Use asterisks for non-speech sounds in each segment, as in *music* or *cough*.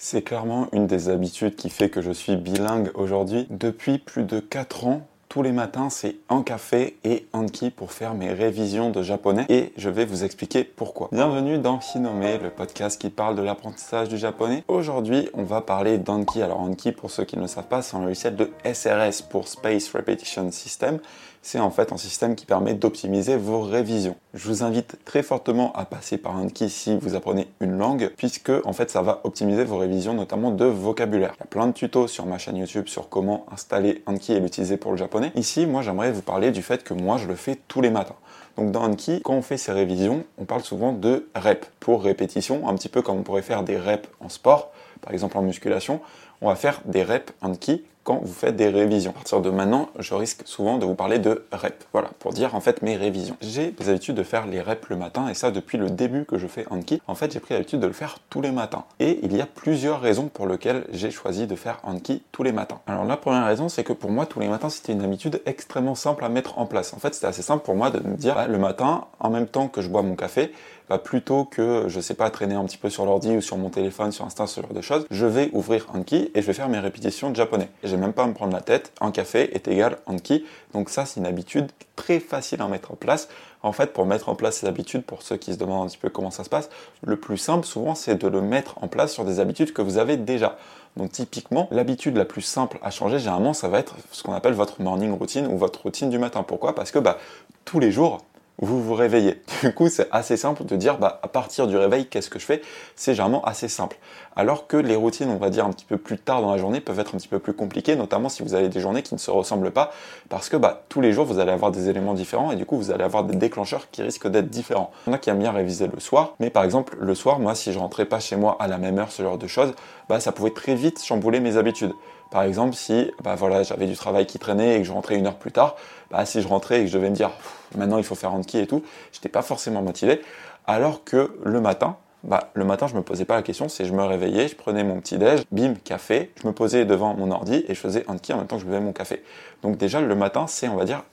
C'est clairement une des habitudes qui fait que je suis bilingue aujourd'hui. Depuis plus de 4 ans, tous les matins, c'est un café et Anki pour faire mes révisions de japonais et je vais vous expliquer pourquoi. Bienvenue dans Hinome, le podcast qui parle de l'apprentissage du japonais. Aujourd'hui, on va parler d'Anki. Alors Anki, pour ceux qui ne le savent pas, c'est un logiciel de SRS pour Space Repetition System c'est en fait un système qui permet d'optimiser vos révisions. Je vous invite très fortement à passer par Anki si vous apprenez une langue, puisque en fait ça va optimiser vos révisions, notamment de vocabulaire. Il y a plein de tutos sur ma chaîne YouTube sur comment installer Anki et l'utiliser pour le japonais. Ici, moi j'aimerais vous parler du fait que moi je le fais tous les matins. Donc dans Anki, quand on fait ces révisions, on parle souvent de rep pour répétition, un petit peu comme on pourrait faire des reps en sport, par exemple en musculation. On va faire des reps Anki quand vous faites des révisions. À partir de maintenant, je risque souvent de vous parler de reps. Voilà, pour dire en fait mes révisions. J'ai l'habitude de faire les reps le matin et ça depuis le début que je fais Anki. En fait, j'ai pris l'habitude de le faire tous les matins. Et il y a plusieurs raisons pour lesquelles j'ai choisi de faire Anki tous les matins. Alors la première raison, c'est que pour moi, tous les matins, c'était une habitude extrêmement simple à mettre en place. En fait, c'était assez simple pour moi de me dire bah, le matin, en même temps que je bois mon café, bah, plutôt que, je sais pas, traîner un petit peu sur l'ordi ou sur mon téléphone, sur Insta, ce genre de choses, je vais ouvrir Anki et je vais faire mes répétitions de japonais. J'ai même pas à me prendre la tête, un café est égal Anki. Donc ça, c'est une habitude très facile à mettre en place. En fait, pour mettre en place ces habitudes, pour ceux qui se demandent un petit peu comment ça se passe, le plus simple souvent, c'est de le mettre en place sur des habitudes que vous avez déjà. Donc typiquement, l'habitude la plus simple à changer, généralement, ça va être ce qu'on appelle votre morning routine ou votre routine du matin. Pourquoi? Parce que bah, tous les jours, vous vous réveillez. Du coup, c'est assez simple de dire, bah, à partir du réveil, qu'est-ce que je fais? C'est généralement assez simple. Alors que les routines, on va dire un petit peu plus tard dans la journée, peuvent être un petit peu plus compliquées, notamment si vous avez des journées qui ne se ressemblent pas, parce que bah, tous les jours, vous allez avoir des éléments différents et du coup, vous allez avoir des déclencheurs qui risquent d'être différents. Il y en a qui aiment bien réviser le soir, mais par exemple, le soir, moi, si je rentrais pas chez moi à la même heure, ce genre de choses, bah, ça pouvait très vite chambouler mes habitudes. Par exemple, si bah j'avais du travail qui traînait et que je rentrais une heure plus tard, bah, si je rentrais et que je devais me dire maintenant il faut faire Anki et tout, j'étais pas forcément motivé. Alors que le matin, bah, le matin, je me posais pas la question, c'est je me réveillais, je prenais mon petit déj, bim, café, je me posais devant mon ordi et je faisais Anki en même temps que je buvais mon café. Donc déjà, le matin, c'est, on va dire,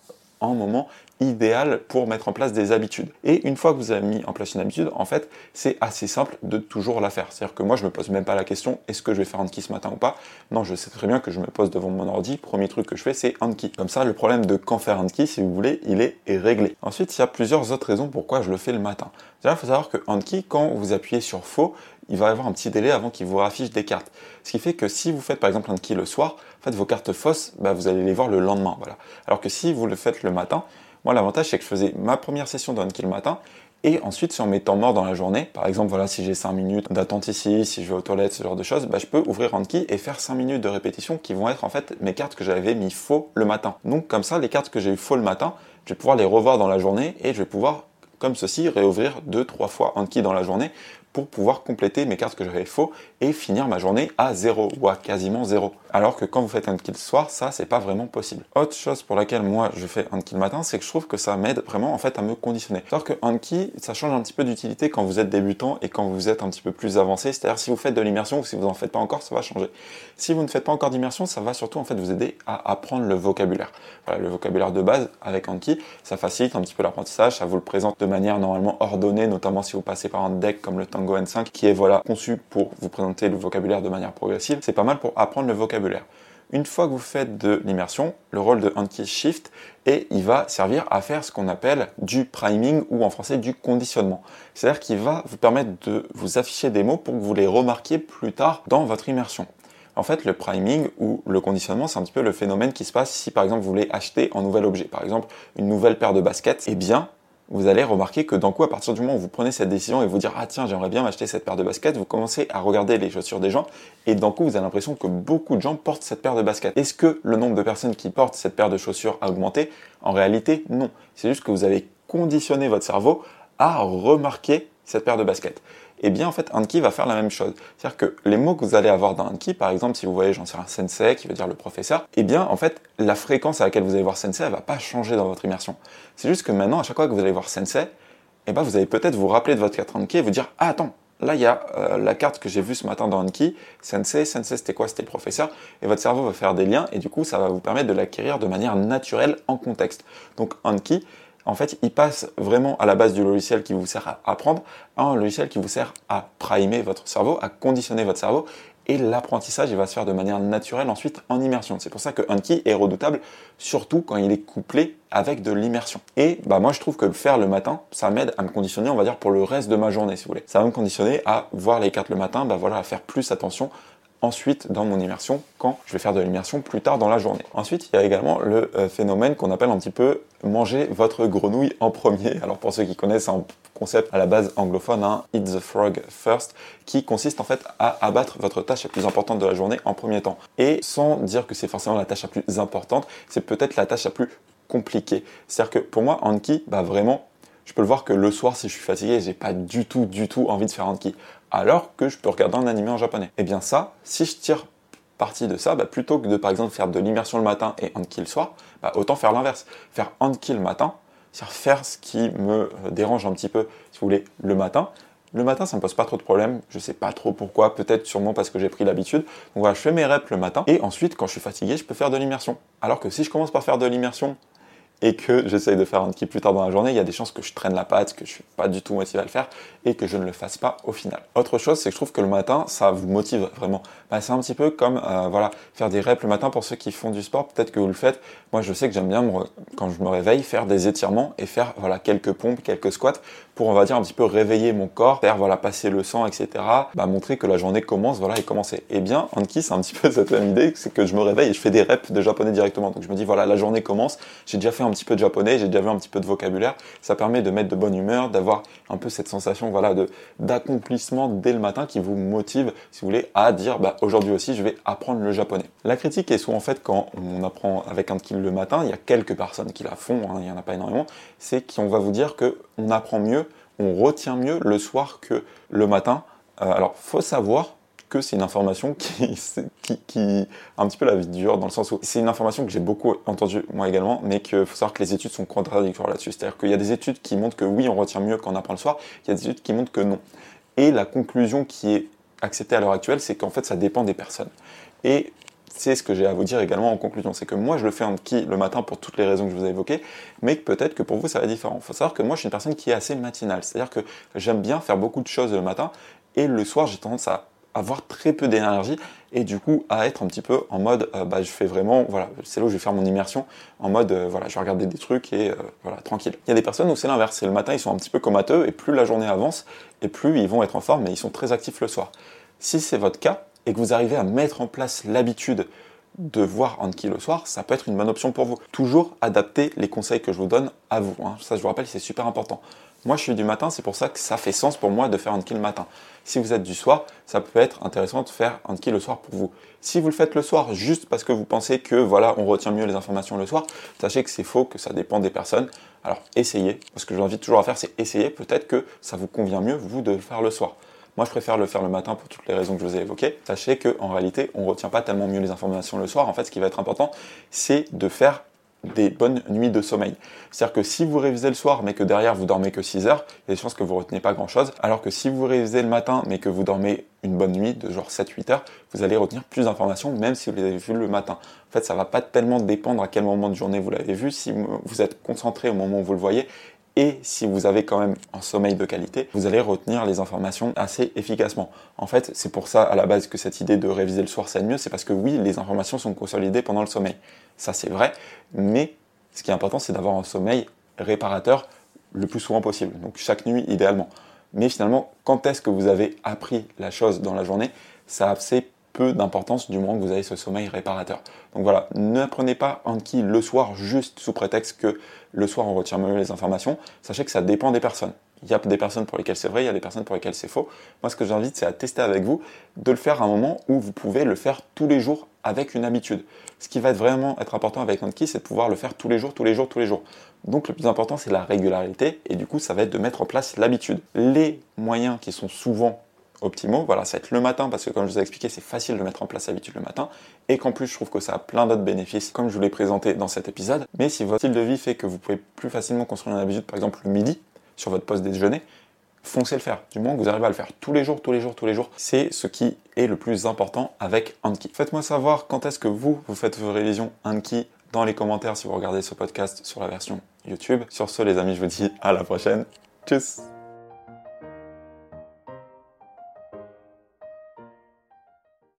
un moment idéal pour mettre en place des habitudes. Et une fois que vous avez mis en place une habitude, en fait, c'est assez simple de toujours la faire. C'est-à-dire que moi, je me pose même pas la question est-ce que je vais faire Anki ce matin ou pas? Non, je sais très bien que je me pose devant mon ordi. Premier truc que je fais, c'est Anki. Comme ça, le problème de quand faire Anki, si vous voulez, il est réglé. Ensuite, il y a plusieurs autres raisons pourquoi je le fais le matin. Il faut savoir que Anki, quand vous appuyez sur faux, il va y avoir un petit délai avant qu'il vous affiche des cartes. Ce qui fait que si vous faites par exemple Anki le soir, en vos cartes fausses, bah, vous allez les voir le lendemain. Alors que si vous le faites le matin, moi, l'avantage, c'est que je faisais ma première session de le matin et ensuite, sur mes temps morts dans la journée, par exemple, voilà, si j'ai 5 minutes d'attente ici, si je vais aux toilettes, ce genre de choses, bah, je peux ouvrir Anki et faire 5 minutes de répétition qui vont être en fait mes cartes que j'avais mis faux le matin. Donc, comme ça, les cartes que j'ai eu faux le matin, je vais pouvoir les revoir dans la journée et je vais pouvoir comme ceci, réouvrir deux, trois fois Anki dans la journée pour pouvoir compléter mes cartes que j'avais faux et finir ma journée à zéro ou à quasiment zéro. Alors que quand vous faites un kill soir, ça c'est pas vraiment possible. Autre chose pour laquelle moi je fais un kill matin, c'est que je trouve que ça m'aide vraiment en fait à me conditionner. Alors que Anki, ça change un petit peu d'utilité quand vous êtes débutant et quand vous êtes un petit peu plus avancé. C'est-à-dire si vous faites de l'immersion ou si vous en faites pas encore, ça va changer. Si vous ne faites pas encore d'immersion, ça va surtout en fait vous aider à apprendre le vocabulaire. Voilà, le vocabulaire de base avec Anki, ça facilite un petit peu l'apprentissage, ça vous le présente de manière normalement ordonnée, notamment si vous passez par un deck comme le Tango N5 qui est voilà conçu pour vous présenter le vocabulaire de manière progressive. C'est pas mal pour apprendre le vocabulaire. Une fois que vous faites de l'immersion, le rôle de Anki Shift et il va servir à faire ce qu'on appelle du priming ou en français du conditionnement. C'est-à-dire qu'il va vous permettre de vous afficher des mots pour que vous les remarquiez plus tard dans votre immersion. En fait, le priming ou le conditionnement, c'est un petit peu le phénomène qui se passe si par exemple vous voulez acheter un nouvel objet, par exemple une nouvelle paire de baskets. Eh bien, vous allez remarquer que d'un coup, à partir du moment où vous prenez cette décision et vous dire ah tiens j'aimerais bien m'acheter cette paire de baskets, vous commencez à regarder les chaussures des gens et d'un coup vous avez l'impression que beaucoup de gens portent cette paire de baskets. Est-ce que le nombre de personnes qui portent cette paire de chaussures a augmenté? En réalité, non. C'est juste que vous avez conditionné votre cerveau à remarquer cette paire de baskets eh bien en fait Anki va faire la même chose. C'est-à-dire que les mots que vous allez avoir dans Anki, par exemple si vous voyez j'en sais un sensei qui veut dire le professeur, eh bien en fait la fréquence à laquelle vous allez voir sensei, elle va pas changer dans votre immersion. C'est juste que maintenant à chaque fois que vous allez voir sensei, eh ben vous allez peut-être vous rappeler de votre carte Anki et vous dire ah attends Là, il y a euh, la carte que j'ai vue ce matin dans Anki, Sensei. Sensei, c'était quoi? C'était le professeur. Et votre cerveau va faire des liens et du coup, ça va vous permettre de l'acquérir de manière naturelle en contexte. Donc, Anki, En fait, il passe vraiment à la base du logiciel qui vous sert à apprendre à un logiciel qui vous sert à primer votre cerveau, à conditionner votre cerveau et l'apprentissage il va se faire de manière naturelle ensuite en immersion. C'est pour ça que Anki est redoutable, surtout quand il est couplé avec de l'immersion. Et bah moi je trouve que le faire le matin, ça m'aide à me conditionner, on va dire pour le reste de ma journée si vous voulez. Ça va me conditionner à voir les cartes le matin, bah voilà, à faire plus attention ensuite dans mon immersion quand je vais faire de l'immersion plus tard dans la journée. Ensuite, il y a également le euh, phénomène qu'on appelle un petit peu manger votre grenouille en premier. *laughs* Alors pour ceux qui connaissent un concept à la base anglophone, hein, Eat the Frog First, qui consiste en fait à abattre votre tâche la plus importante de la journée en premier temps. Et sans dire que c'est forcément la tâche la plus importante, c'est peut-être la tâche la plus compliquée. C'est-à-dire que pour moi, Anki, bah vraiment, je peux le voir que le soir, si je suis fatigué, j'ai pas du tout, du tout envie de faire Anki alors que je peux regarder un animé en japonais. Et eh bien ça, si je tire parti de ça, bah, plutôt que de par exemple faire de l'immersion le matin et Anki le soir, bah, autant faire l'inverse. Faire Anki le matin, c'est-à-dire faire ce qui me euh, dérange un petit peu, si vous voulez, le matin. Le matin, ça me pose pas trop de problème. Je sais pas trop pourquoi. Peut-être sûrement parce que j'ai pris l'habitude. Donc voilà, je fais mes reps le matin. Et ensuite, quand je suis fatigué, je peux faire de l'immersion. Alors que si je commence par faire de l'immersion et que j'essaye de faire un ski plus tard dans la journée, il y a des chances que je traîne la patte, que je suis pas du tout motivé à le faire et que je ne le fasse pas au final. Autre chose, c'est que je trouve que le matin, ça vous motive vraiment. Bah, c'est un petit peu comme euh, voilà, faire des reps le matin pour ceux qui font du sport, peut-être que vous le faites. Moi, je sais que j'aime bien quand je me réveille faire des étirements et faire voilà quelques pompes, quelques squats pour on va dire un petit peu réveiller mon corps, faire voilà passer le sang, etc. Bah, montrer que la journée commence, voilà et commencer. Et eh bien, Anki, c'est un petit peu *laughs* cette même idée, c'est que je me réveille et je fais des reps de japonais directement. Donc je me dis voilà, la journée commence, j'ai déjà fait un petit peu de japonais, j'ai déjà vu un petit peu de vocabulaire. Ça permet de mettre de bonne humeur, d'avoir un peu cette sensation voilà d'accomplissement dès le matin qui vous motive, si vous voulez, à dire bah aujourd'hui aussi je vais apprendre le japonais. La critique est souvent en fait quand on apprend avec Anki le matin, il y a quelques personnes qui la font, hein, il n'y en a pas énormément, c'est qu'on va vous dire que on apprend mieux on retient mieux le soir que le matin. Euh, alors, faut savoir c'est une information qui, *laughs* qui, qui, un petit peu la vie dure dans le sens où c'est une information que j'ai beaucoup entendue moi également, mais qu'il faut savoir que les études sont contradictoires là-dessus. C'est-à-dire qu'il y a des études qui montrent que oui, on retient mieux quand on apprend le soir, il y a des études qui montrent que non. Et la conclusion qui est acceptée à l'heure actuelle, c'est qu'en fait, ça dépend des personnes. Et c'est ce que j'ai à vous dire également en conclusion. C'est que moi, je le fais en qui le matin pour toutes les raisons que je vous ai évoquées, mais peut-être que pour vous, ça va être différent. Il faut savoir que moi, je suis une personne qui est assez matinale. C'est-à-dire que j'aime bien faire beaucoup de choses le matin, et le soir, j'ai tendance à avoir très peu d'énergie et du coup à être un petit peu en mode euh, bah, je fais vraiment voilà c'est là où je vais faire mon immersion en mode euh, voilà je vais regarder des trucs et euh, voilà tranquille il y a des personnes où c'est l'inverse c'est le matin ils sont un petit peu comateux et plus la journée avance et plus ils vont être en forme mais ils sont très actifs le soir si c'est votre cas et que vous arrivez à mettre en place l'habitude de voir Anki le soir, ça peut être une bonne option pour vous. Toujours adapter les conseils que je vous donne à vous. Hein. Ça, je vous rappelle, c'est super important. Moi, je suis du matin, c'est pour ça que ça fait sens pour moi de faire Anki le matin. Si vous êtes du soir, ça peut être intéressant de faire Anki le soir pour vous. Si vous le faites le soir juste parce que vous pensez que voilà, on retient mieux les informations le soir, sachez que c'est faux, que ça dépend des personnes. Alors essayez. Ce que je vous invite toujours à faire, c'est essayer. Peut-être que ça vous convient mieux, vous, de le faire le soir. Moi, je préfère le faire le matin pour toutes les raisons que je vous ai évoquées. Sachez qu'en réalité, on ne retient pas tellement mieux les informations le soir. En fait, ce qui va être important, c'est de faire des bonnes nuits de sommeil. C'est-à-dire que si vous révisez le soir mais que derrière vous dormez que 6 heures, il y a des chances que vous retenez pas grand-chose. Alors que si vous révisez le matin mais que vous dormez une bonne nuit de genre 7-8 heures, vous allez retenir plus d'informations même si vous les avez vues le matin. En fait, ça va pas tellement dépendre à quel moment de journée vous l'avez vu. Si vous êtes concentré au moment où vous le voyez, et si vous avez quand même un sommeil de qualité, vous allez retenir les informations assez efficacement. En fait, c'est pour ça à la base que cette idée de réviser le soir, c'est mieux, c'est parce que oui, les informations sont consolidées pendant le sommeil. Ça, c'est vrai, mais ce qui est important, c'est d'avoir un sommeil réparateur le plus souvent possible. Donc chaque nuit, idéalement. Mais finalement, quand est-ce que vous avez appris la chose dans la journée? Ça a assez peu d'importance du moment que vous avez ce sommeil réparateur. Donc voilà, ne prenez pas Anki le soir juste sous prétexte que le soir on retire mieux les informations. Sachez que ça dépend des personnes. Il y a des personnes pour lesquelles c'est vrai, il y a des personnes pour lesquelles c'est faux. Moi, ce que j'invite, c'est à tester avec vous, de le faire à un moment où vous pouvez le faire tous les jours avec une habitude. Ce qui va être vraiment être important avec Anki, c'est de pouvoir le faire tous les jours, tous les jours, tous les jours. Donc le plus important, c'est la régularité, et du coup, ça va être de mettre en place l'habitude. Les moyens qui sont souvent optimaux. Voilà, ça va être le matin parce que comme je vous ai expliqué, c'est facile de mettre en place l'habitude le matin et qu'en plus je trouve que ça a plein d'autres bénéfices comme je vous l'ai présenté dans cet épisode. Mais si votre style de vie fait que vous pouvez plus facilement construire une habitude, par exemple le midi sur votre poste déjeuner, foncez le faire. Du que vous arrivez à le faire tous les jours, tous les jours, tous les jours, c'est ce qui est le plus important avec Anki. Faites-moi savoir quand est-ce que vous, vous faites vos révisions Anki dans les commentaires si vous regardez ce podcast sur la version YouTube. Sur ce, les amis, je vous dis à la prochaine. Tchuss